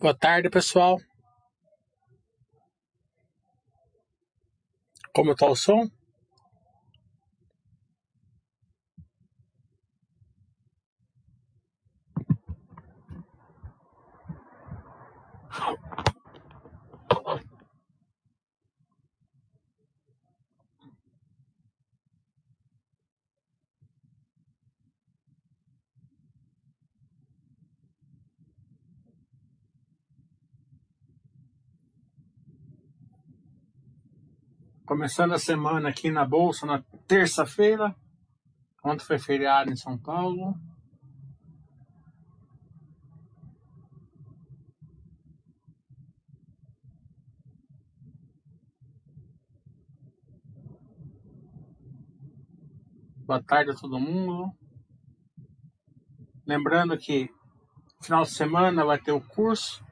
Boa tarde, pessoal. Como está o som? Começando a semana aqui na Bolsa na terça-feira. Ontem foi feriado em São Paulo. Boa tarde a todo mundo. Lembrando que final de semana vai ter o curso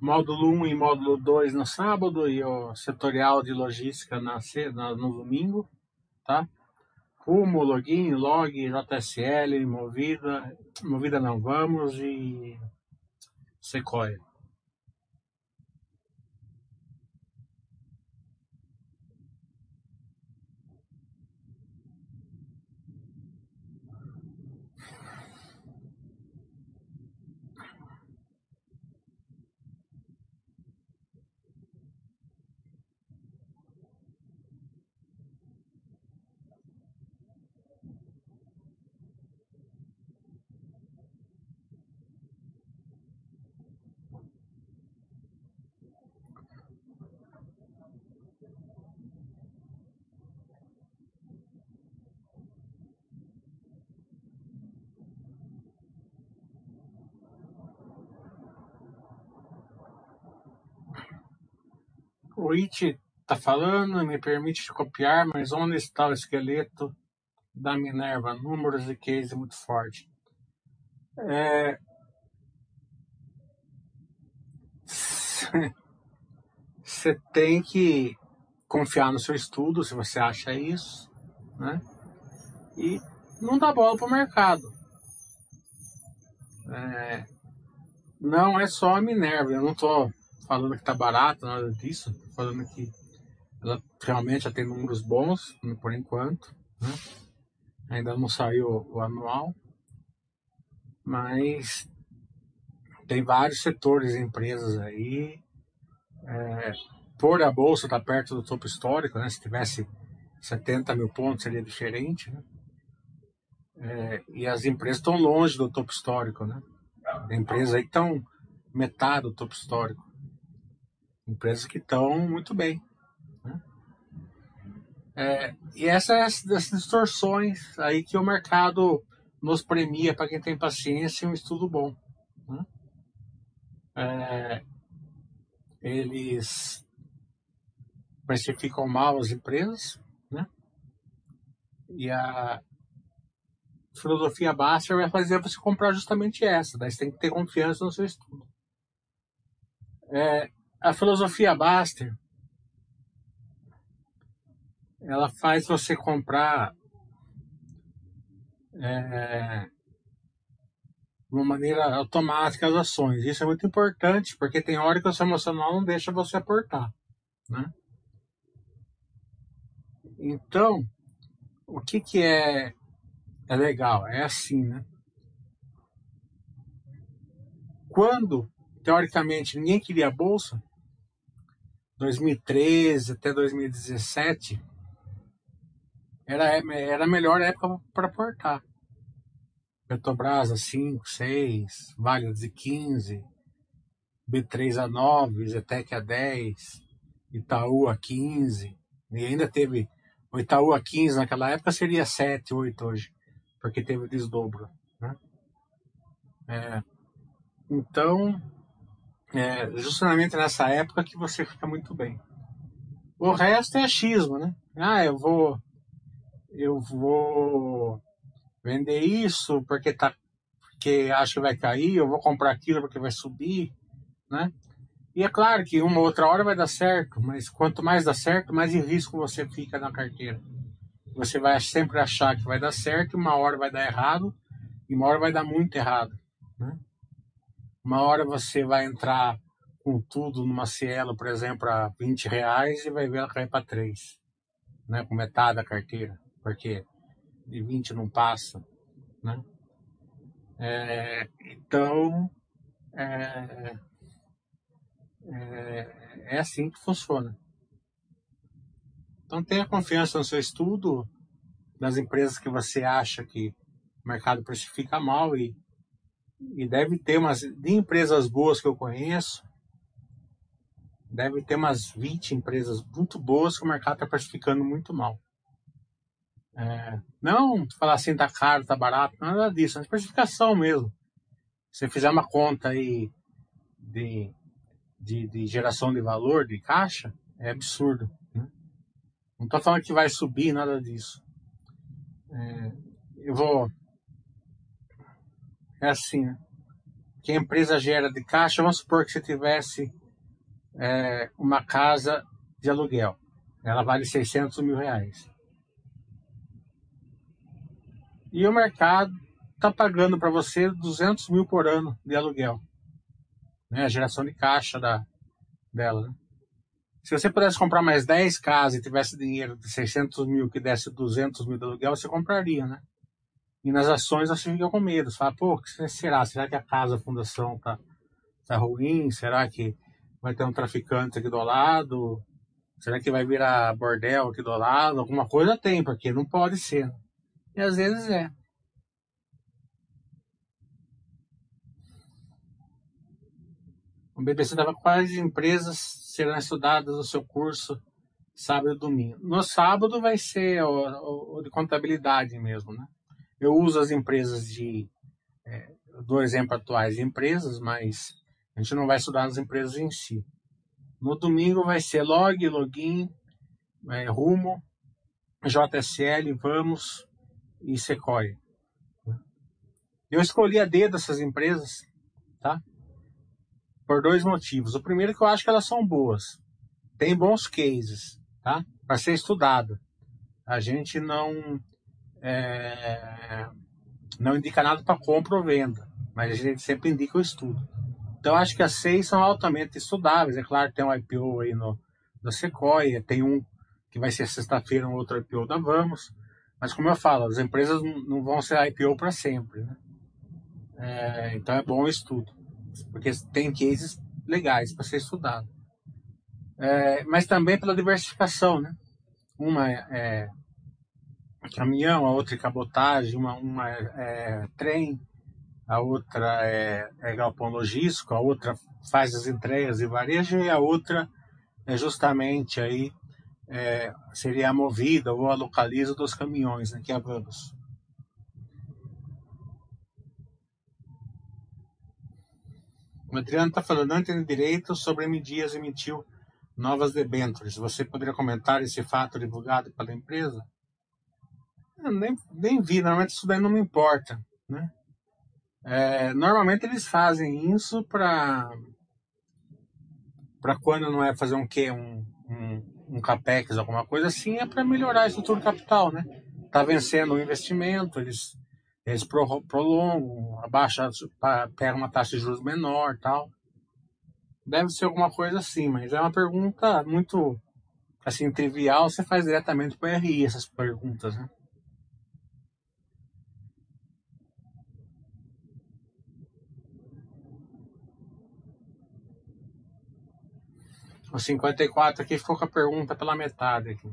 módulo 1 e módulo 2 no sábado e o setorial de logística na, no domingo, tá? Rumo, login, log, JSL, Movida, Movida não vamos e Sequoia. O It tá falando, me permite copiar, mas onde está o esqueleto da Minerva? Números e case muito forte. É... Você tem que confiar no seu estudo, se você acha isso, né? E não dá bola para o mercado. É... Não é só a Minerva, eu não estou falando que tá barato, nada disso. Tô falando que ela realmente já tem números bons, por enquanto. Né? Ainda não saiu o anual. Mas tem vários setores e empresas aí. É, por a bolsa estar tá perto do topo histórico, né? Se tivesse 70 mil pontos seria diferente, né? É, e as empresas estão longe do topo histórico, né? Tem empresas aí estão metade do topo histórico. Empresas que estão muito bem. Né? É, e essas das distorções aí que o mercado nos premia para quem tem paciência e um estudo bom. Né? É, eles precificam mal as empresas, né? E a filosofia Baster vai fazer você comprar justamente essa. Você tem que ter confiança no seu estudo. É, a filosofia Baster ela faz você comprar é, de uma maneira automática as ações. Isso é muito importante, porque tem hora que o seu emocional não deixa você aportar. Né? Então, o que, que é, é legal? É assim, né? Quando, teoricamente, ninguém queria a bolsa, 2013 até 2017 era, era a melhor época para aportar. Petrobras a 5, 6, Vale a 15, B3 a 9, Zetec a 10, Itaú a 15, e ainda teve o Itaú a 15 naquela época seria 7, 8 hoje, porque teve desdobro. Né? É, então, é justamente nessa época que você fica muito bem. O resto é achismo, né? Ah, eu vou eu vou vender isso porque tá porque acho que vai cair, eu vou comprar aquilo porque vai subir, né? E é claro que uma outra hora vai dar certo, mas quanto mais dá certo, mais em risco você fica na carteira. Você vai sempre achar que vai dar certo, uma hora vai dar errado e uma hora vai dar muito errado, né? Uma hora você vai entrar com tudo numa Cielo, por exemplo, a 20 reais e vai ver ela cair para 3, né? com metade da carteira, porque de 20 não passa. Né? É, então, é, é, é assim que funciona. Então tenha confiança no seu estudo, nas empresas que você acha que o mercado precifica mal e, e deve ter umas de empresas boas que eu conheço, deve ter umas 20 empresas muito boas que o mercado está precificando muito mal. É, não falar assim, tá caro, tá barato, nada disso, é precificação mesmo. Se você fizer uma conta aí de, de, de geração de valor, de caixa, é absurdo. Né? Não estou falando que vai subir, nada disso. É, eu vou. É assim, né? que a empresa gera de caixa, vamos supor que você tivesse é, uma casa de aluguel. Ela vale 600 mil reais. E o mercado está pagando para você 200 mil por ano de aluguel. Né? A geração de caixa da, dela. Né? Se você pudesse comprar mais 10 casas e tivesse dinheiro de 600 mil que desse 200 mil de aluguel, você compraria, né? E nas ações você fica com medo. Você fala, pô, o que será? Será que a casa, a fundação tá, tá ruim? Será que vai ter um traficante aqui do lado? Será que vai virar bordel aqui do lado? Alguma coisa tem, porque não pode ser. E às vezes é. O BBC dava quais empresas serão estudadas no seu curso sábado e domingo. No sábado vai ser o, o de contabilidade mesmo, né? Eu uso as empresas de, é, do exemplo atuais de empresas, mas a gente não vai estudar as empresas em si. No domingo vai ser log, login, é, rumo, JSL, vamos, e Sequoia. Eu escolhi a D dessas empresas, tá? Por dois motivos. O primeiro é que eu acho que elas são boas. Tem bons cases, tá? Para ser estudado. A gente não é, não indica nada para compra ou venda, mas a gente sempre indica o estudo. Então acho que as seis são altamente estudáveis. É claro, tem um IPO aí no da Sequoia, tem um que vai ser sexta-feira, um outro IPO da Vamos. Mas como eu falo, as empresas não vão ser IPO para sempre, né? É, então é bom o estudo, porque tem cases legais para ser estudado. É, mas também pela diversificação, né? Uma é, é caminhão, a outra é cabotagem, uma, uma é, é trem, a outra é, é galpão logístico, a outra faz as entregas e varejo e a outra é justamente aí é, seria a movida ou a localiza dos caminhões, né, que é Vamos. O Adriano está falando, não entendo direito sobre M. Dias emitiu novas debêntures. Você poderia comentar esse fato divulgado pela empresa? Nem, nem vi, normalmente isso daí não me importa. Né? É, normalmente eles fazem isso para para quando não é fazer um quê? Um, um, um capex, alguma coisa assim, é para melhorar a estrutura capital, né? Tá vencendo o investimento, eles, eles prolongam, abaixa, pega uma taxa de juros menor tal. Deve ser alguma coisa assim, mas é uma pergunta muito assim trivial, você faz diretamente para o RI essas perguntas, né? O 54 aqui ficou com a pergunta pela metade aqui.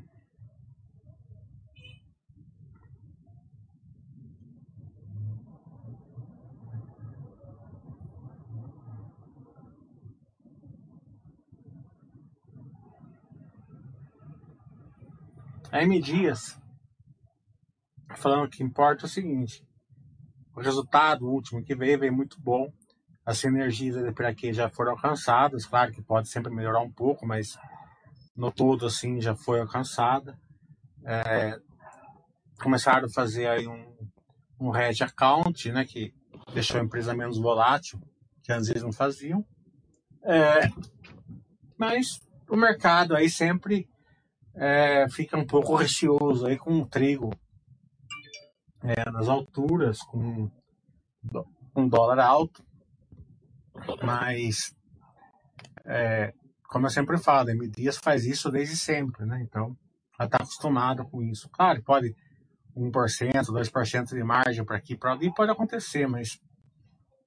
A M Dias falando que importa o seguinte: o resultado último que veio veio muito bom as sinergias para que já foram alcançadas, claro que pode sempre melhorar um pouco, mas no todo assim já foi alcançada. É, começaram a fazer aí um, um hedge account, né, que deixou a empresa menos volátil, que às vezes não faziam. É, mas o mercado aí sempre é, fica um pouco receoso aí com o trigo é, nas alturas, com um dólar alto Mas, é, como eu sempre falo, M Dias faz isso desde sempre, né? Então, ela está acostumada com isso. Claro, pode 1%, 2% de margem para aqui, para ali, pode acontecer, mas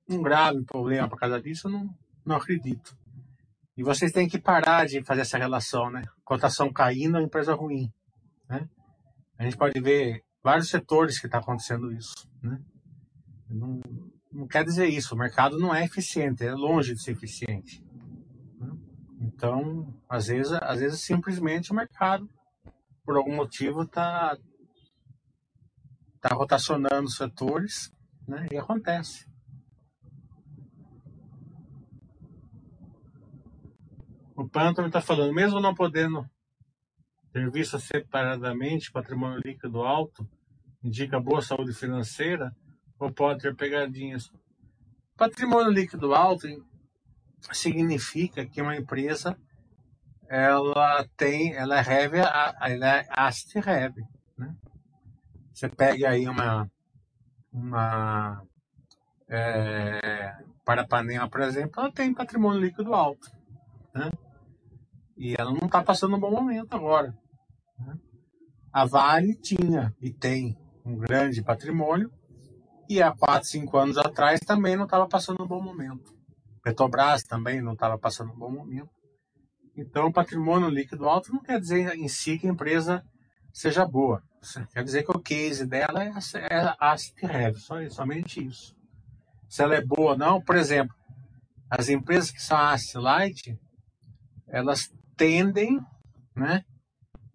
um grave problema por causa disso, eu não, não acredito. E vocês têm que parar de fazer essa relação, né? Cotação caindo, empresa ruim, né? A gente pode ver vários setores que está acontecendo isso, né? Não, não quer dizer isso. O mercado não é eficiente, é longe de ser eficiente. Então, às vezes, às vezes simplesmente o mercado, por algum motivo, está tá rotacionando setores, né? E acontece. O Pantano está falando, mesmo não podendo ter visto separadamente patrimônio líquido alto, indica boa saúde financeira ou pode ter pegadinhas. Patrimônio líquido alto significa que uma empresa ela tem, ela é heavy, ela é asset heavy, né? Você pega aí uma, uma é, Parapanema, por exemplo, ela tem patrimônio líquido alto, né? E ela não está passando um bom momento agora. Né? A Vale tinha e tem um grande patrimônio e há 4, 5 anos atrás também não estava passando um bom momento. Petrobras também não estava passando um bom momento. Então, patrimônio líquido alto não quer dizer em si que a empresa seja boa. Quer dizer que o case dela é, é asset heavy, só, somente isso. Se ela é boa ou não, por exemplo, as empresas que são asset light, elas tendem né,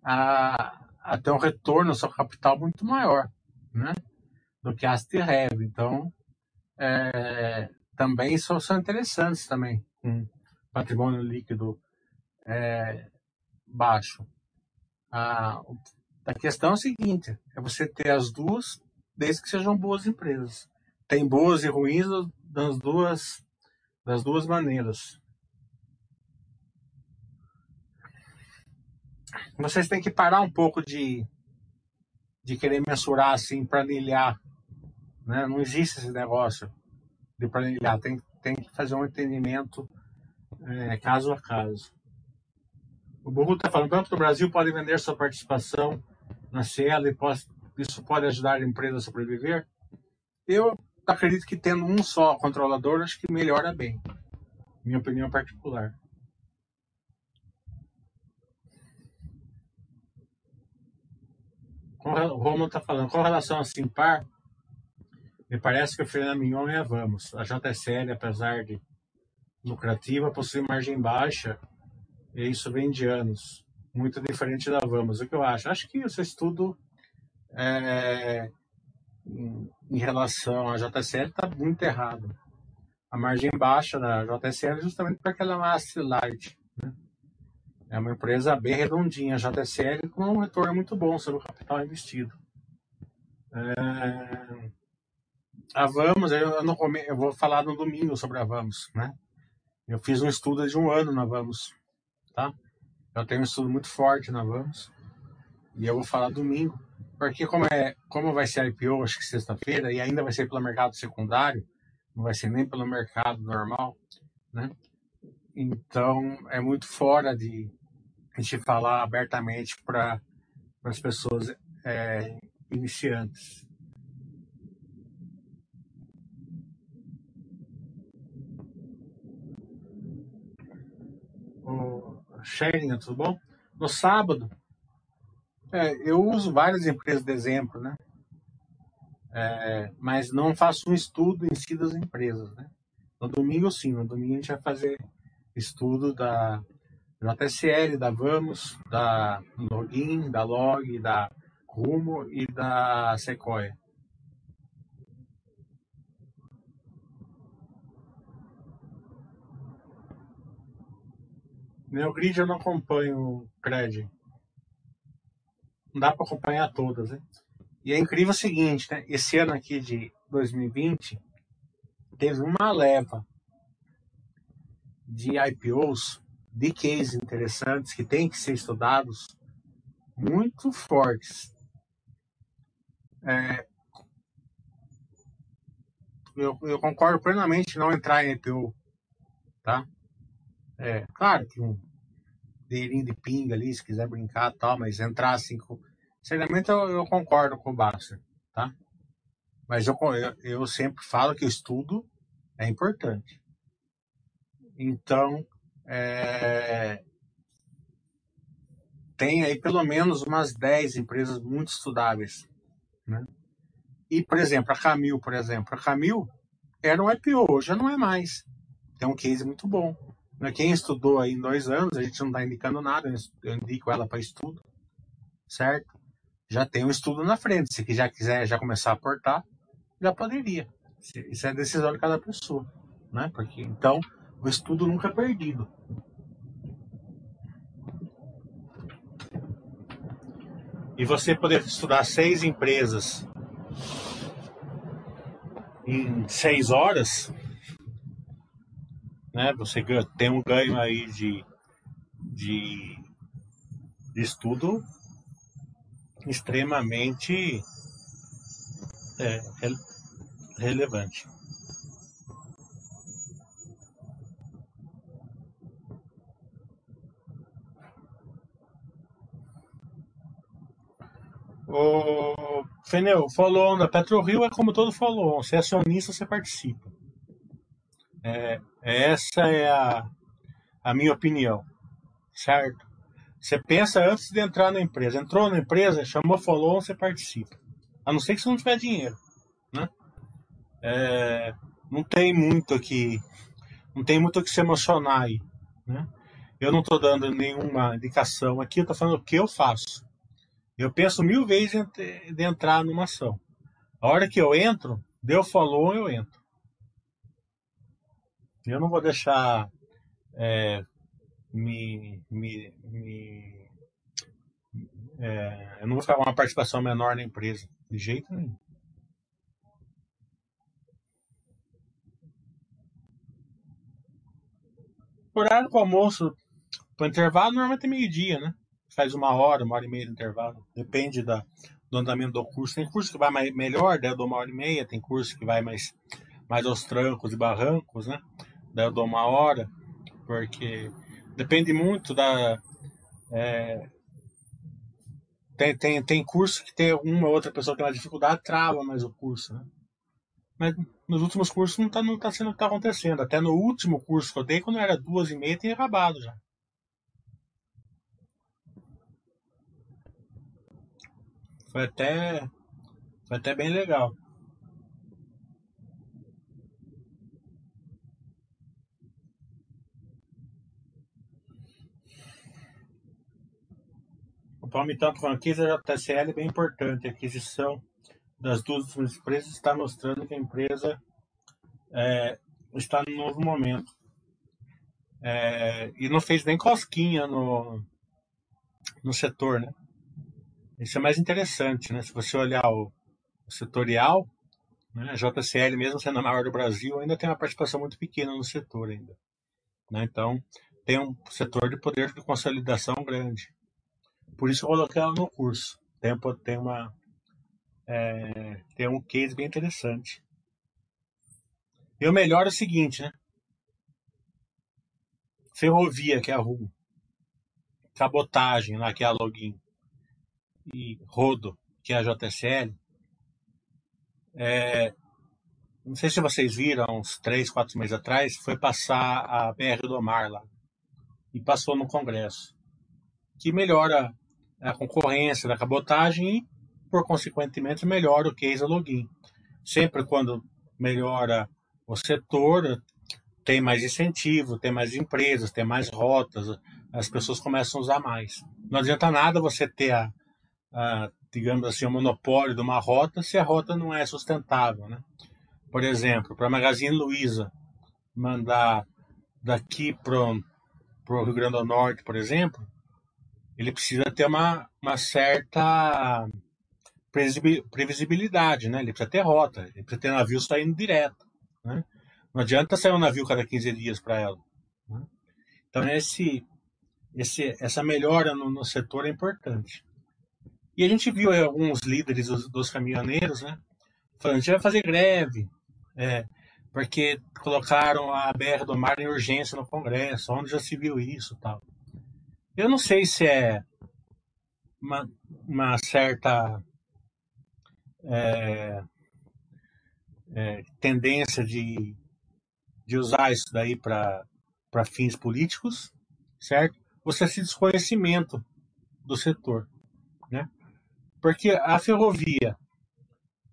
a, a ter um retorno ao seu capital muito maior né, do que as heavy. Então, é, também são, são interessantes também, com patrimônio líquido é, baixo. A, a questão é a seguinte, é você ter as duas, desde que sejam boas empresas. Tem boas e ruins das duas, das duas maneiras. vocês têm que parar um pouco de, de querer mensurar assim, planilhar. Né? Não existe esse negócio de planilhar. Tem, tem que fazer um entendimento é, caso a caso. O Burro está falando, tanto que o Brasil pode vender sua participação na Cielo e pode, isso pode ajudar a empresa a sobreviver? Eu acredito que tendo um só controlador, acho que melhora bem. Minha opinião particular. o Romulo está falando, com relação a Simpar, me parece que o Fernando Mignon é a Vamos. A JSL, apesar de lucrativa, possui margem baixa e isso vem de anos. Muito diferente da Vamos. O que eu acho? Acho que esse estudo é, em, relação à JSL está muito errado. A margem baixa da JSL é justamente porque ela é uma light. Né? É uma empresa bem redondinha, JSL, com um retorno muito bom sobre o capital investido. É... A Vamos, eu, não eu vou falar no domingo sobre a Vamos, né? Eu fiz um estudo de um ano na Vamos, tá? Eu tenho um estudo muito forte na Vamos e eu vou falar domingo, porque como é, como vai ser IPO, acho que sexta-feira e ainda vai ser pelo mercado secundário, não vai ser nem pelo mercado normal, né? Então é muito fora de a gente falar abertamente para as pessoas é, iniciantes. Sharing, tudo bom? No sábado, é, eu uso várias empresas de exemplo, né? É, mas não faço um estudo em si das empresas, né? No domingo, sim. No domingo a gente vai fazer estudo da, JSL, da Vamos, da Login, da Log, da Rumo e da Sequoia. Neogrid eu não acompanho Cred. Não dá para acompanhar todas, né? E é incrível o seguinte, né? Esse ano aqui de 2020 teve uma leva de IPOs de cases interessantes que têm que ser estudados, muito fortes. É, eu, eu, concordo plenamente em não entrar em IPO tá? É, claro que um dinheirinho de pinga ali, se quiser brincar tal, mas entrar assim com. Sinceramente, eu, eu concordo com o Basser, tá? Mas eu, eu, eu sempre falo que o estudo é importante. Então, é, tem aí pelo menos umas 10 empresas muito estudáveis. Né? E, por exemplo, a Camil, por exemplo, a Camil era um IPO, já não é mais. Tem um case muito bom. Quem estudou aí em dois anos, a gente não está indicando nada, eu indico ela para estudo, certo? Já tem um estudo na frente. Se já quiser já começar a aportar, já poderia. Isso é decisão de cada pessoa, né? Porque então o estudo nunca é perdido. E você poder estudar seis empresas em seis horas, né? Você tem um ganho aí de, de, de estudo extremamente é, relevante. O Fenel, follow na PetroRio é como todo follow Você é acionista, você participa. É, essa é a, a minha opinião, certo? Você pensa antes de entrar na empresa. Entrou na empresa, chamou follow você participa. A não ser que você não tiver dinheiro, né? É, não tem muito aqui, não tem muito que se emocionar aí, né? Eu não estou dando nenhuma indicação aqui, eu estou falando o que eu faço. Eu penso mil vezes de entrar numa ação. A hora que eu entro, deu follow, eu entro. Eu não vou deixar é, me, me, me é, eu não vou ficar com uma participação menor na empresa, de jeito nenhum. Horário para almoço, para intervalo, normalmente é meio-dia, né? faz uma hora, uma hora e meia de intervalo. Depende da, do andamento do curso. Tem curso que vai mais, melhor, daí eu uma hora e meia. Tem curso que vai mais, mais aos trancos e barrancos, né? Eu dou uma hora, porque depende muito da. É, tem, tem, tem curso que tem uma ou outra pessoa que tem uma dificuldade, trava mais o curso, né? Mas nos últimos cursos não está não tá sendo o que está acontecendo. Até no último curso que eu dei, quando era duas e meia, tinha acabado já. Foi até, foi até bem legal. O Palmitão franquia da JSL é bem importante. A aquisição das duas empresas está mostrando que a empresa é, está num novo momento. É, e não fez nem cosquinha no, no setor, né? Isso é mais interessante, né? Se você olhar o, o setorial, né? a JCL, mesmo sendo a maior do Brasil, ainda tem uma participação muito pequena no setor ainda. Né? Então, tem um setor de poder de consolidação grande. Por isso eu coloquei ela no curso. Tem, tem, uma, é, tem um case bem interessante. E o melhor é o seguinte, né? Ferrovia, que é a rua. Cabotagem, lá que é a login e Rodo, que é a JSL, é, não sei se vocês viram, uns três, quatro meses atrás, foi passar a BR do Mar lá. E passou no Congresso. Que melhora a concorrência da cabotagem e, por consequentemente, melhora o case login. Sempre quando melhora o setor, tem mais incentivo, tem mais empresas, tem mais rotas, as pessoas começam a usar mais. Não adianta nada você ter a, a, digamos assim, o monopólio de uma rota se a rota não é sustentável. Né? Por exemplo, para a Magazine Luiza mandar daqui para o Rio Grande do Norte, por exemplo, ele precisa ter uma, uma certa previsibilidade, né? Ele precisa ter rota, ele precisa ter navio saindo direto, né? Não adianta sair um navio cada 15 dias para ela. Né? Então esse, esse, essa melhora no, no setor é importante. E a gente viu aí, alguns líderes dos, dos, caminhoneiros, né? Falando, a gente vai fazer greve, é, porque colocaram a BR do Mar em urgência no Congresso, onde já se viu isso tal. Eu não sei se é uma, uma certa é, é, tendência de, de usar isso daí para fins políticos, certo? Ou se é desconhecimento do setor, né? Porque a ferrovia,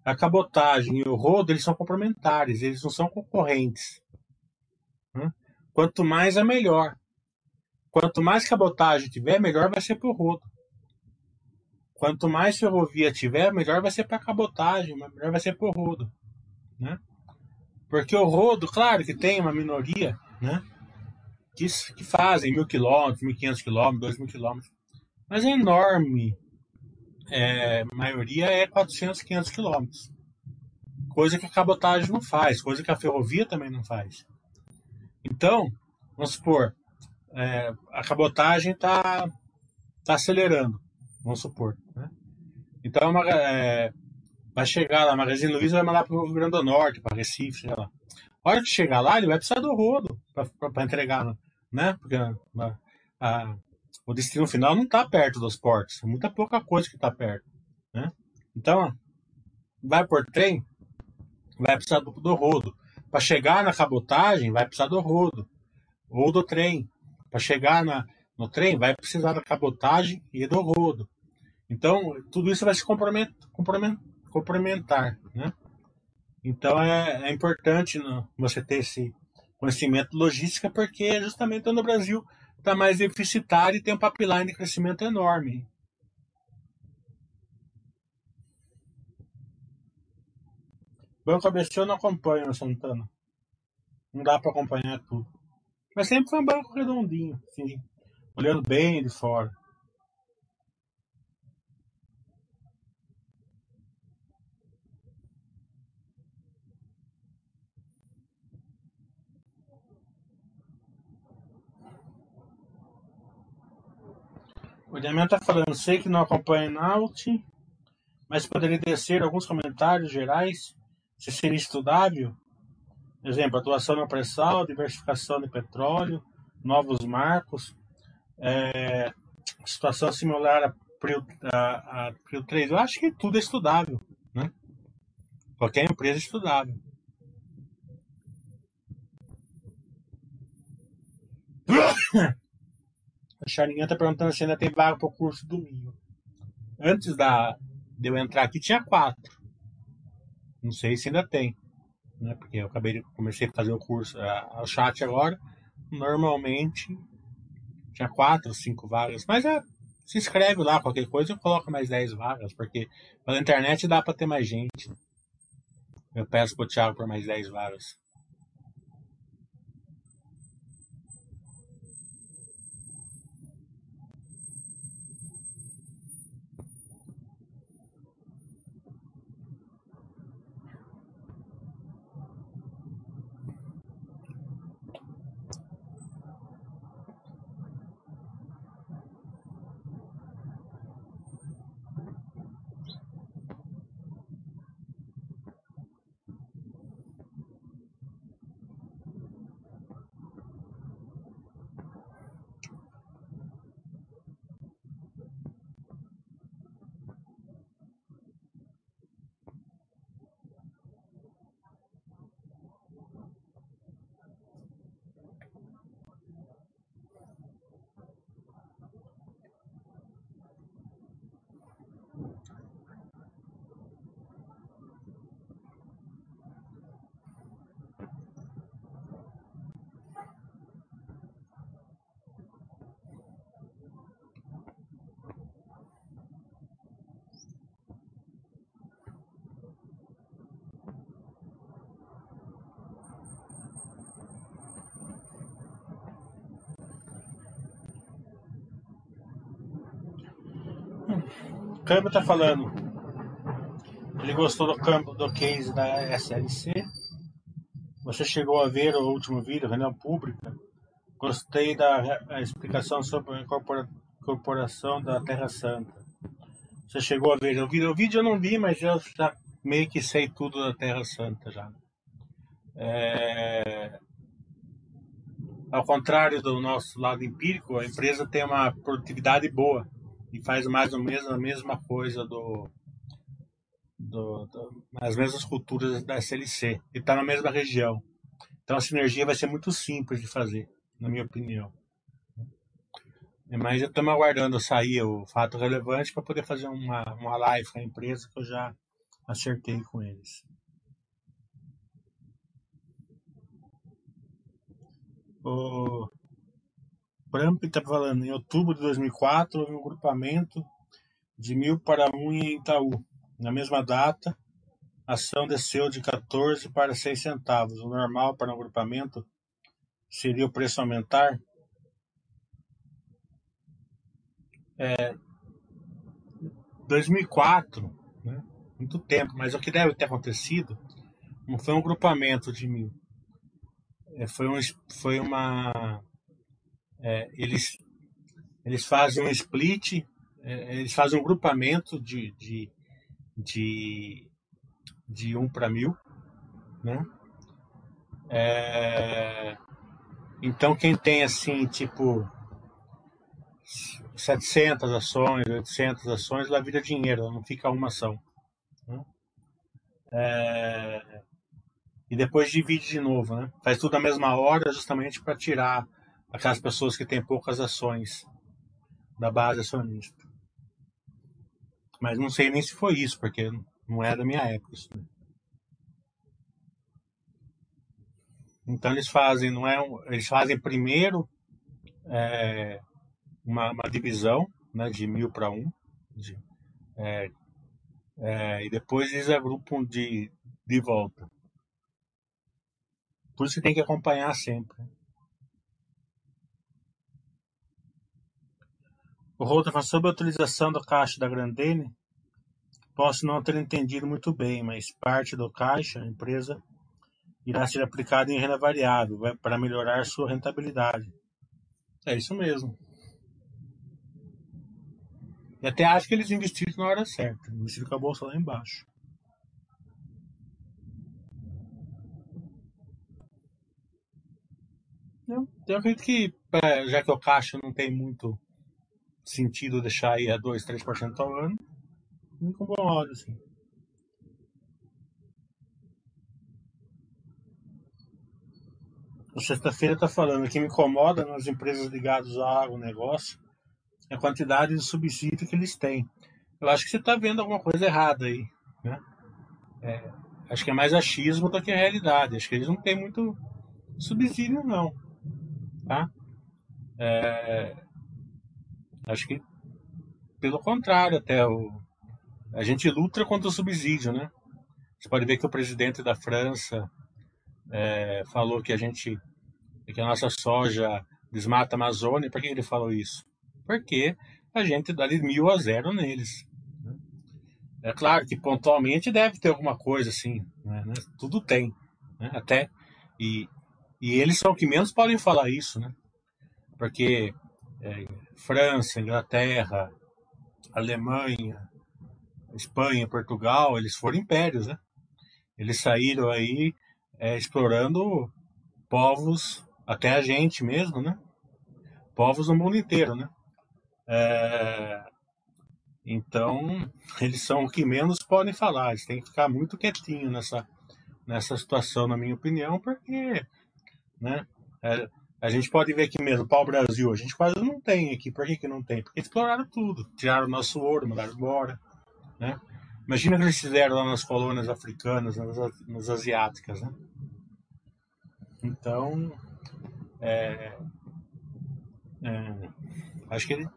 a cabotagem e o rodo, eles são complementares, eles não são concorrentes. Né? Quanto mais é melhor. Quanto mais cabotagem tiver, melhor vai ser para o rodo. Quanto mais ferrovia tiver, melhor vai ser para cabotagem, melhor vai ser para o rodo, né? Porque o rodo, claro que tem uma minoria, né? Que, que fazem mil quilômetros, mil quinhentos quilômetros, dois mil quilômetros. Mas a enorme é, maioria é 400, 500 quilômetros. Coisa que a cabotagem não faz, coisa que a ferrovia também não faz. Então, vamos supor, é, a cabotagem está tá acelerando, vamos supor. Né? Então, uma, é, vai chegar lá, Magazine Luiza vai mandar para o Rio Grande do Norte, para Recife, sei lá. A hora que chegar lá, ele vai precisar do rodo para entregar, né? Porque a, a, o destino final não está perto dos portos, é muita pouca coisa que está perto. Né? Então, vai por trem, vai precisar do, do rodo. Para chegar na cabotagem, vai precisar do rodo ou do trem. Para chegar na, no trem, vai precisar da cabotagem e do rodo. Então, tudo isso vai se complementar. né? Então, é, é importante você ter esse conhecimento logística, porque justamente no Brasil está mais deficitário e tem um pipeline de crescimento enorme. Banco ABC eu não acompanho, Santana. Não dá para acompanhar tudo. Mas sempre foi um banco redondinho, assim, olhando bem de fora. O Damian está falando, sei que não acompanha Naut, mas poderia descer alguns comentários gerais, se seria estudável. Exemplo, atuação no pré-sal, diversificação de petróleo, novos marcos, é, situação similar a Prio, a, a Prio 3. Eu acho que tudo é estudável. Né? Qualquer empresa é estudável. A Charinha tá perguntando se ainda tem vaga pro curso domingo. Antes da, de eu entrar aqui tinha quatro. Não sei se ainda tem. Né? Porque eu acabei de comecei a fazer o curso, o chat agora. Normalmente tinha quatro, cinco vagas. Mas é, se inscreve lá, qualquer coisa, eu coloco mais dez vagas, porque pela internet dá para ter mais gente. Eu peço pro Thiago por mais dez vagas. Câmbio tá falando. Ele gostou do campo do case da SLC. Você chegou a ver o último vídeo, reunião pública. Gostei da explicação sobre a incorporação da Terra Santa. Você chegou a ver o vídeo? O vídeo eu não vi, mas eu já meio que sei tudo da Terra Santa já. É, ao contrário do nosso lado empírico, a empresa tem uma produtividade boa e faz mais ou menos a mesma coisa do, do, do as mesmas culturas da SLC e está na mesma região. Então a sinergia vai ser muito simples de fazer, na minha opinião. Mas estamos aguardando sair o fato relevante para poder fazer uma, uma live com a empresa que eu já acertei com eles. O Pramp está falando, em outubro de 2004 houve um grupamento de mil para um em Itaú. Na mesma data, a ação desceu de 14 para 6 centavos. O normal para um grupamento seria o preço aumentar? É, 2004, né? muito tempo, mas o que deve ter acontecido não foi um grupamento de mil, é, foi, um, foi uma. É, eles, eles fazem um split, é, eles fazem um grupamento de, de, de, de um para mil, né? É, então, quem tem assim, tipo, 700 ações, 800 ações, ela vira dinheiro, não fica uma ação. Né? É, e depois divide de novo, né? Faz tudo na mesma hora, justamente para tirar aquelas pessoas que têm poucas ações da base acionista. Mas não sei nem se foi isso, porque não é da minha época isso. Né? Então eles fazem, não é, um, eles fazem primeiro é, uma, uma, divisão, né, de mil para um, de, é, é, e depois eles agrupam de, de volta. Por isso que tem que acompanhar sempre. O Holder fala sobre a utilização do caixa da Grandene. Posso não ter entendido muito bem, mas parte do caixa, empresa, irá ser aplicada em renda variável para melhorar sua rentabilidade. É isso mesmo. E até acho que eles investiram na hora certa. Investiram com a bolsa lá embaixo. Eu, acredito que, já que o caixa não tem muito sentido deixar aí a 2, 3% ao ano, bom áudio, assim. O Sexta-feira está falando que me incomoda nas empresas ligadas ao agronegócio é a quantidade de subsídio que eles têm. Eu acho que você está vendo alguma coisa errada aí. Né? É, acho que é mais achismo do que a realidade. Acho que eles não têm muito subsídio, não. Tá? É, acho que pelo contrário, até o, a gente luta contra o subsídio, né? Você pode ver que o presidente da França é, falou que a gente que a nossa soja desmata a Amazônia. Por que ele falou isso? Porque a gente dá de mil a zero neles. Né? É claro que pontualmente deve ter alguma coisa assim, né? tudo tem, né? até e e eles são os que menos podem falar isso, né? Porque é, França, Inglaterra, Alemanha, Espanha, Portugal, eles foram impérios, né? Eles saíram aí é, explorando povos, até a gente mesmo, né? Povos no mundo inteiro, né? É, então, eles são o que menos podem falar. Eles têm que ficar muito quietinho nessa, nessa situação, na minha opinião, porque né? É, a gente pode ver aqui mesmo, pau-brasil, a gente quase não tem aqui. Por que, que não tem? Porque exploraram tudo, tiraram nosso ouro, mandaram embora. Né? Imagina o que eles fizeram lá nas colônias africanas, nas, nas asiáticas. Né? Então, é, é, acho que ele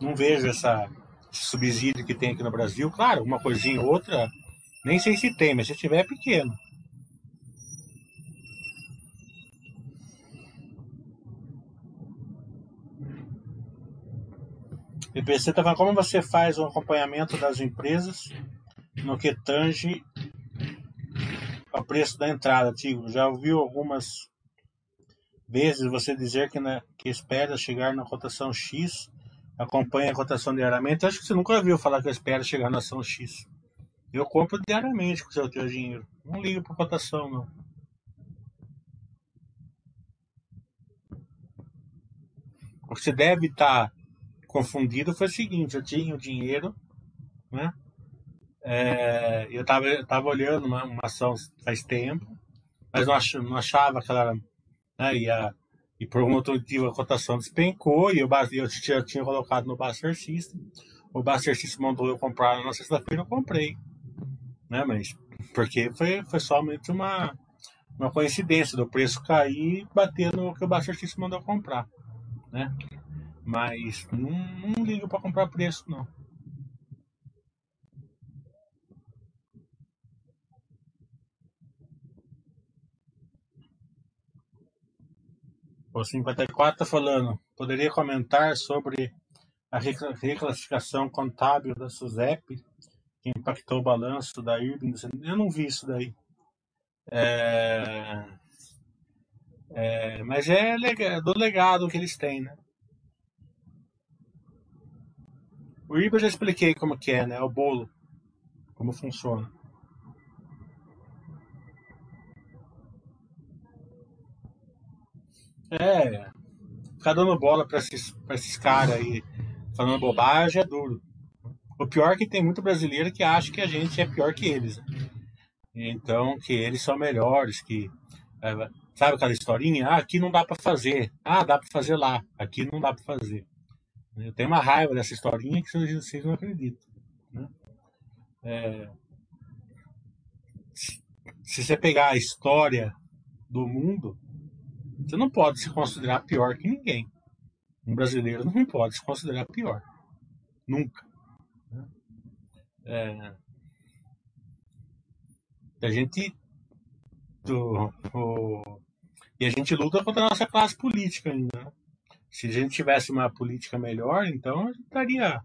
não vejo essa, esse subsídio que tem aqui no Brasil. Claro, uma coisinha ou outra, nem sei se tem, mas se tiver é pequeno. IBC está falando como você faz o acompanhamento das empresas no que tange ao preço da entrada, Tigo. Já ouviu algumas vezes você dizer que, né, que espera chegar na cotação X, acompanha a cotação diariamente. Acho que você nunca ouviu falar que eu espero chegar na ação X. Eu compro diariamente com o seu teu dinheiro. Não ligo para cotação, não. Você deve estar confundido foi o seguinte: eu tinha o dinheiro, né? É, eu estava eu tava olhando uma, uma ação faz tempo, mas não, ach, não achava que ela né, ia, e por algum motivo a cotação despencou e eu, eu tinha, tinha colocado no Buster System. O Buster System mandou eu comprar na sexta-feira, eu comprei. Né, mas porque foi, foi somente uma, uma coincidência do preço cair e bater no que o Buster System mandou comprar. Né? Mas não, não ligo para comprar preço, não. O 54 está falando, poderia comentar sobre a reclassificação contábil da SUSEP que impactou o balanço da IRB? Eu não vi isso daí. É, é, mas é do legado que eles têm, né? O IRB eu já expliquei como que é, né? O bolo, como funciona. É, ficar dando bola para esses, pra esses caras aí, falando bobagem, é duro. O pior é que tem muito brasileiro que acha que a gente é pior que eles. Né? Então, que eles são melhores, que. É, sabe aquela historinha? Ah, aqui não dá para fazer. Ah, dá para fazer lá. Aqui não dá para fazer. Eu tenho uma raiva dessa historinha que vocês não acreditam. Né? É, se você pegar a história do mundo, você não pode se considerar pior que ninguém. Um brasileiro não pode se considerar pior. Nunca. É, a gente. Do, o, e a gente luta contra a nossa classe política ainda. Né? Se a gente tivesse uma política melhor, então a gente estaria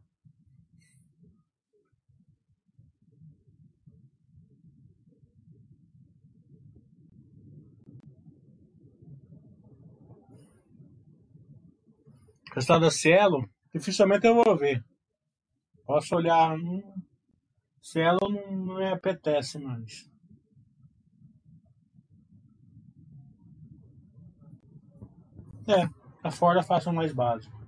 Questão da Cielo, dificilmente eu vou ver. Posso olhar. Cielo não me apetece mais. É, a é fácil mais básico.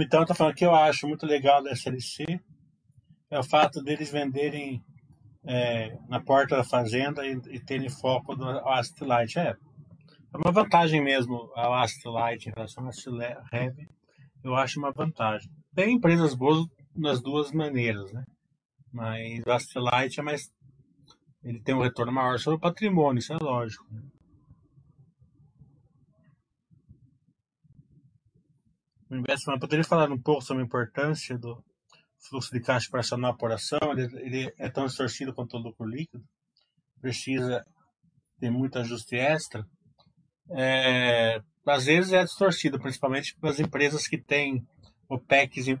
Então está falando que eu acho muito legal da SLC é o fato deles venderem é, na porta da fazenda e, e terem foco do Asset Light. É, é uma vantagem mesmo a Asset Light em relação ao Asset Heavy. Eu acho uma vantagem. Tem empresas boas nas duas maneiras, né? Mas o Asset Light é mais. Ele tem um retorno maior sobre o patrimônio, isso é lógico. Né? Poderia falar um pouco sobre a importância do fluxo de caixa operacional por ação? Ele, ele é tão distorcido quanto o lucro líquido? Precisa ter muito ajuste extra? É, às vezes é distorcido, principalmente para as empresas que têm OPEX em,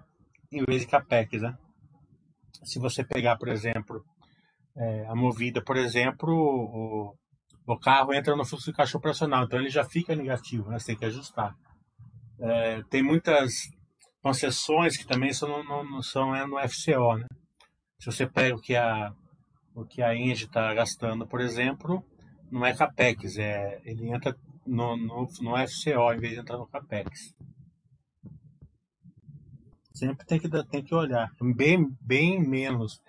em vez de CAPEX. Né? Se você pegar, por exemplo, é, a movida, por exemplo, o, o carro entra no fluxo de caixa operacional, então ele já fica negativo, né? você tem que ajustar. É, tem muitas concessões que também são, não, não são é no FCO, né? Se você pega o que a, o que a Engie está gastando, por exemplo, não é CAPEX, é, ele entra no, no, no FCO em vez de entrar no CAPEX. Sempre tem que, tem que olhar. Bem, bem menos,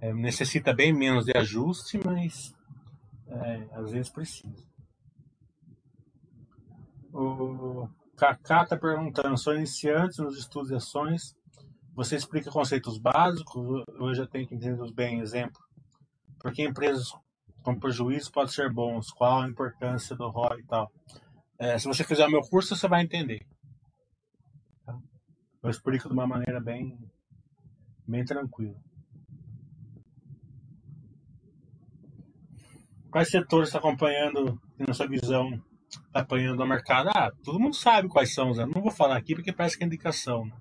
é, necessita bem menos de ajuste, mas é, às vezes precisa. O, Kaká está perguntando, sou iniciante nos estudos de ações, você explica conceitos básicos, eu já tenho que entender bem exemplo. Porque empresas com prejuízo podem ser bons, qual a importância do ROI e tal. É, se você fizer o meu curso, você vai entender. Tá? Eu explico de uma maneira bem, bem tranquila. Quais setores está acompanhando, na sua visão, apanhando o mercado? Ah, todo mundo sabe quais são, Zé. Não vou falar aqui porque parece que é indicação. Né?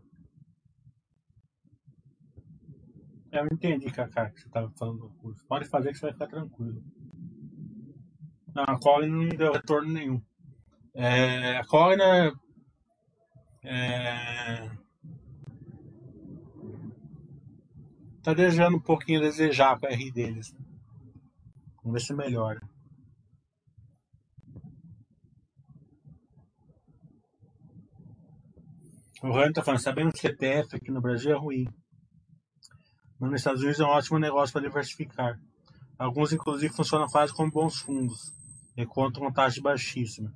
Eu entendi, Kaká, que você estava falando do curso. Pode fazer que você vai ficar tranquilo. Não, a Colin não deu retorno nenhum. É, a Colin é, tá desejando um pouquinho desejar com a R deles. Vamos ver se melhora. O Ryan tá falando, sabendo que ETF aqui no Brasil é ruim. Mas nos Estados Unidos é um ótimo negócio para diversificar. Alguns, inclusive, funcionam quase como bons fundos e contam com taxa baixíssima.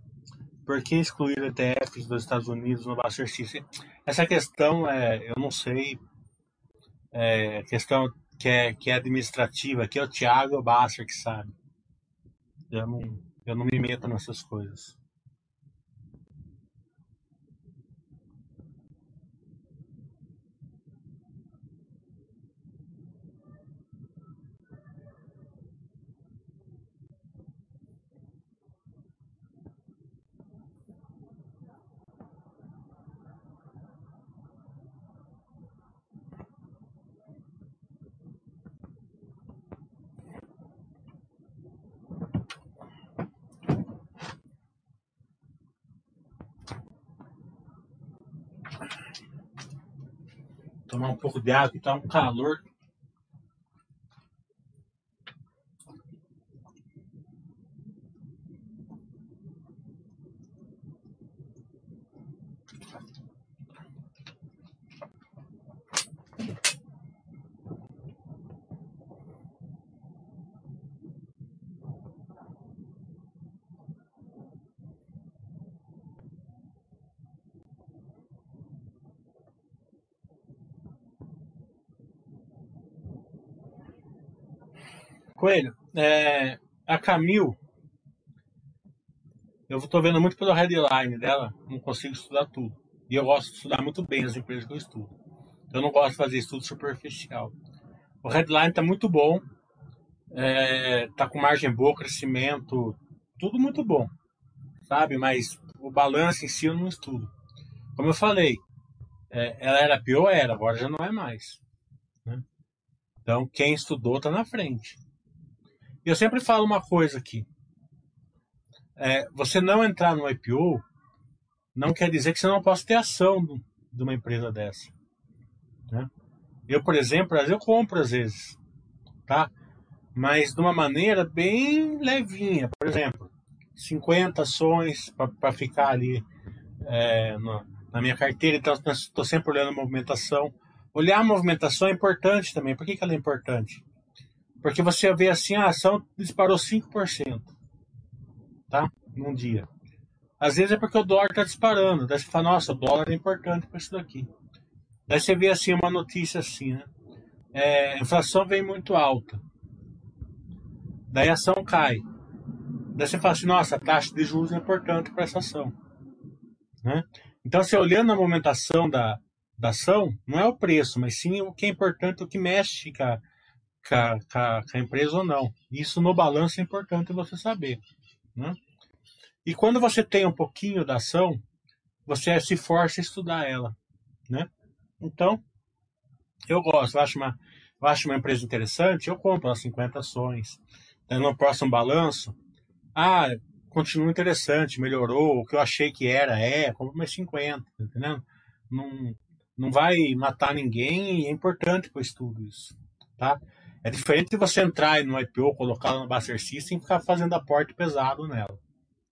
Por que excluir ETFs dos Estados Unidos no System? Essa questão, é, eu não sei, é questão que é, que é administrativa, que é o Thiago Basser que sabe. Eu não, eu não me meto nessas coisas. Tomar um pouco de água que tá um calor. Coelho, é, a Camil, eu estou vendo muito pelo headline dela, não consigo estudar tudo. E eu gosto de estudar muito bem as empresas que eu estudo. Eu não gosto de fazer estudo superficial. O headline está muito bom, está é, com margem boa, crescimento, tudo muito bom, sabe? Mas o balanço em si eu não estudo. Como eu falei, é, ela era pior, era, agora já não é mais. Né? Então, quem estudou está na frente. Eu sempre falo uma coisa aqui. É, você não entrar no IPO não quer dizer que você não possa ter ação de uma empresa dessa. Né? Eu, por exemplo, eu compro às vezes, tá? Mas de uma maneira bem levinha. Por exemplo, 50 ações para ficar ali é, no, na minha carteira, então estou sempre olhando a movimentação. Olhar a movimentação é importante também. Por que, que ela é importante? Porque você vê assim, a ação disparou 5%, tá? Num dia. Às vezes é porque o dólar está disparando. Daí você fala, nossa, o dólar é importante para isso daqui. Daí você vê assim uma notícia assim, né? É, a inflação vem muito alta. Daí a ação cai. Daí você fala assim, nossa, a taxa de juros é importante para essa ação. Né? Então, você olhando a movimentação da, da ação, não é o preço, mas sim o que é importante, o que mexe com a, com a, com a, com a empresa ou não. Isso no balanço é importante você saber. Né? E quando você tem um pouquinho da ação, você se força a estudar ela. Né? Então, eu gosto, eu acho uma, eu acho uma empresa interessante, eu compro as 50 ações. no próximo balanço, ah, continua interessante, melhorou, o que eu achei que era, é, compro mais 50, tá entendendo? Não, não vai matar ninguém e é importante para o estudo isso, tá? É diferente de você entrar no IPO, colocar ela no Buster System e ficar fazendo aporte pesado nela.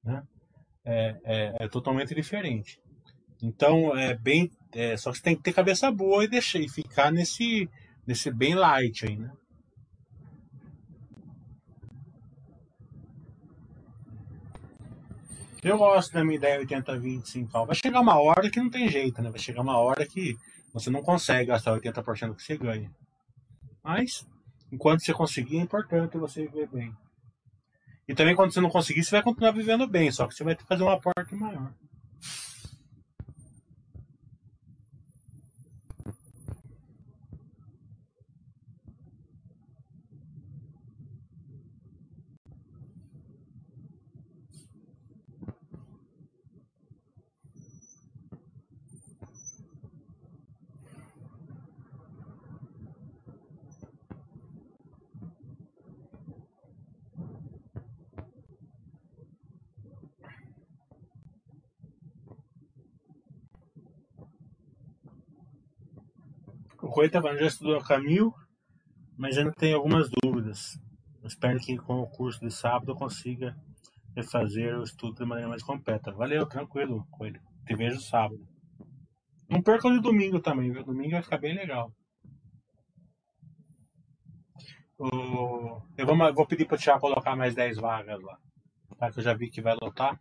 Né? É, é, é, totalmente diferente. Então, é bem. É, só que você tem que ter cabeça boa e deixar e ficar nesse, nesse bem light aí, né? Eu gosto da minha ideia 80-20 Vai chegar uma hora que não tem jeito, né? Vai chegar uma hora que você não consegue gastar 80% do que você ganha. Mas Enquanto você conseguir, é importante você viver bem. E também quando você não conseguir, você vai continuar vivendo bem, só que você vai ter que fazer um aporte maior. Falando, já estudou Camil, mas ainda tem algumas dúvidas. Espero que com o curso de sábado eu consiga refazer o estudo de maneira mais completa. Valeu, tranquilo, Coelho. Te vejo sábado. Não perca o de domingo também, viu? Domingo vai ficar bem legal. Eu vou, vou pedir para o Thiago colocar mais 10 vagas lá. Tá? Que eu já vi que vai lotar.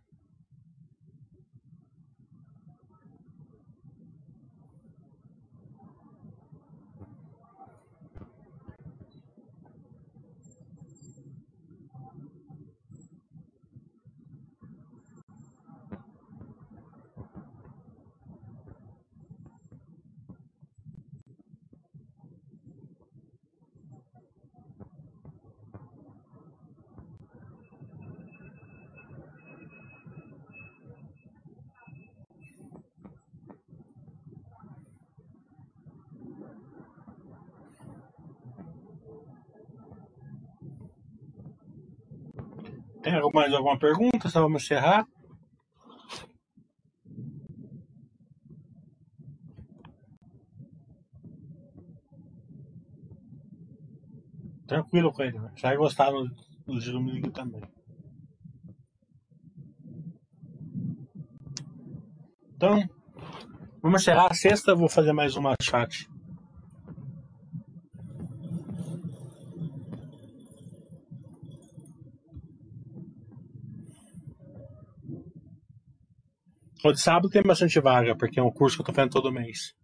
Tem mais alguma pergunta? Só vamos encerrar. Tranquilo com ele, já vai gostar no de domingo também. Então, vamos encerrar a sexta, vou fazer mais uma chat. De sábado tem bastante vaga, porque é um curso que eu tô fazendo todo mês.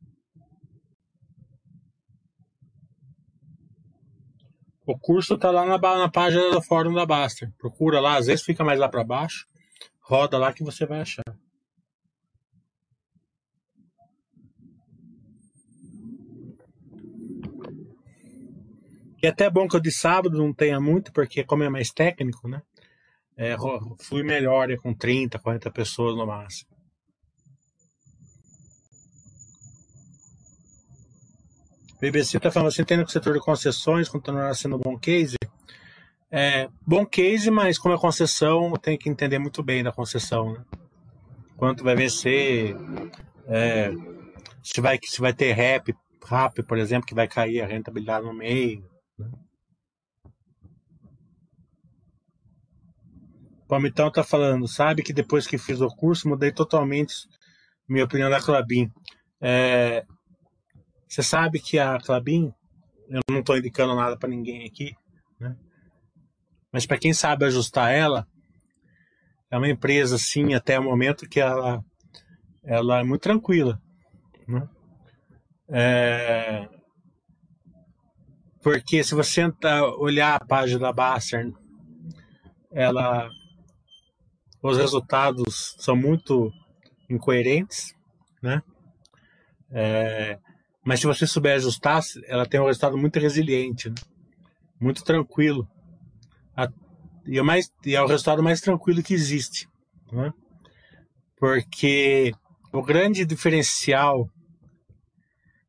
O curso tá lá na, na página do fórum da Baster. Procura lá, às vezes fica mais lá para baixo. Roda lá que você vai achar. E é até bom que o de sábado não tenha muito, porque como é mais técnico, né? É, flui melhor com 30, 40 pessoas no máximo. BBC está falando assim, entendo que o setor de concessões continuará sendo um bom case. É, bom case, mas como é concessão, tem que entender muito bem da concessão. Né? Quanto vai vencer, é, se, vai, se vai ter rap, rap, por exemplo, que vai cair a rentabilidade no meio. Né? Palmitão está falando, sabe que depois que fiz o curso, mudei totalmente minha opinião da Clabin. É, você sabe que a Clabin, eu não estou indicando nada para ninguém aqui, né? mas para quem sabe ajustar ela, é uma empresa assim até o momento que ela, ela é muito tranquila. Né? É, porque se você olhar a página da Basser, ela, os resultados são muito incoerentes, né? É, mas se você souber ajustar, ela tem um resultado muito resiliente, né? muito tranquilo. E é, mais, e é o resultado mais tranquilo que existe. Né? Porque o grande diferencial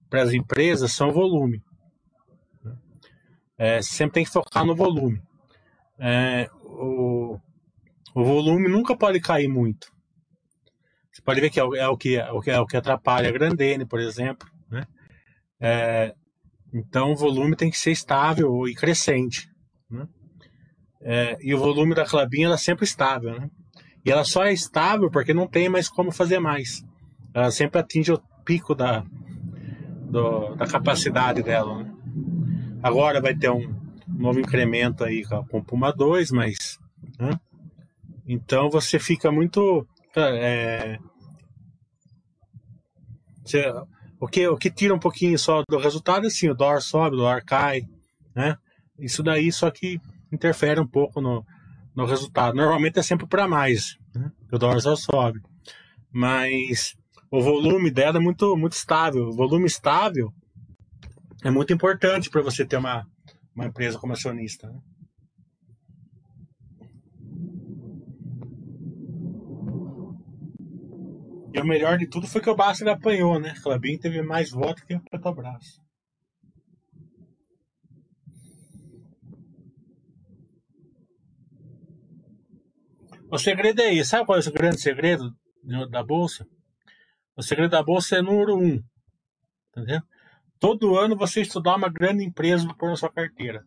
para as empresas são o volume. Né? É, sempre tem que focar no volume. É, o, o volume nunca pode cair muito. Você pode ver que é o, é o que, é o que atrapalha a Grandene, por exemplo. Né? É, então o volume tem que ser estável e crescente. Né? É, e o volume da Clabin ela é sempre estável. Né? E ela só é estável porque não tem mais como fazer mais. Ela sempre atinge o pico da, do, da capacidade dela. Né? Agora vai ter um novo incremento aí com Puma 2, mas. Né? Então você fica muito. É, você, o que, o que tira um pouquinho só do resultado é sim, o dólar sobe, o dólar cai, né? Isso daí só que interfere um pouco no, no resultado. Normalmente é sempre para mais, né? o dólar só sobe. Mas o volume dela é muito, muito estável. O volume estável é muito importante para você ter uma, uma empresa como acionista. Né? E o melhor de tudo foi que o Basser apanhou, né? Clabin teve mais votos que o Petrobras. O segredo é isso. Sabe qual é o grande segredo da Bolsa? O segredo da Bolsa é número um. Entendeu? todo ano você estudar uma grande empresa para pôr na sua carteira.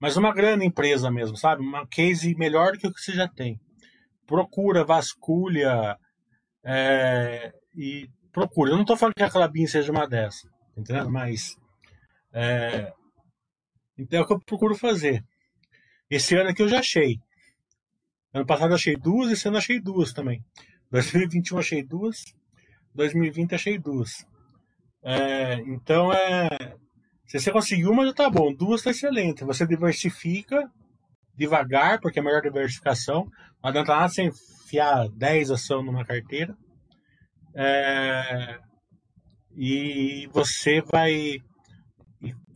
Mas uma grande empresa mesmo, sabe? Uma case melhor do que o que você já tem. Procura, vasculha é, e procura. Eu não estou falando que a Clabin seja uma dessas, entendeu? Mas é, então é o que eu procuro fazer. Esse ano aqui eu já achei. Ano passado eu achei duas, esse ano eu achei duas também. 2021 achei duas, 2020 achei duas. É, então é. Se você conseguir uma, já tá bom. Duas tá excelente. Você diversifica devagar, porque é a melhor diversificação. Não adianta nada você enfiar 10 ações numa carteira. É, e você vai.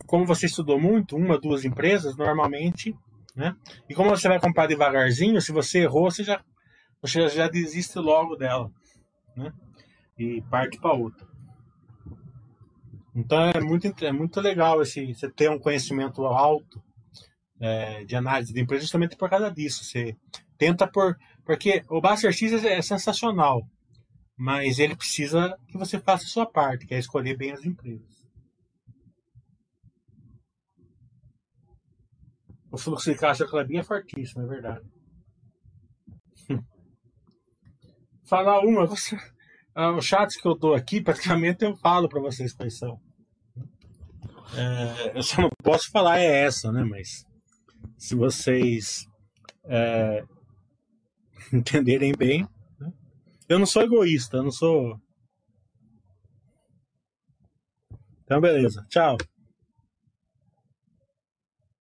Como você estudou muito, uma, duas empresas, normalmente, né? E como você vai comprar devagarzinho, se você errou, você já, você já desiste logo dela, né? E parte para outra. Então é muito, é muito legal esse, você ter um conhecimento alto é, de análise de empresa justamente por causa disso. Você tenta por. Porque o Buster X é, é sensacional, mas ele precisa que você faça a sua parte, que é escolher bem as empresas. O fluxo de caixa da Clabinha é fortíssimo, é verdade. Falar uma, você, ah, os que eu dou aqui, praticamente eu falo para vocês quais são. É, eu só não posso falar é essa, né? Mas se vocês é, entenderem bem, eu não sou egoísta, eu não sou. Então, beleza. Tchau.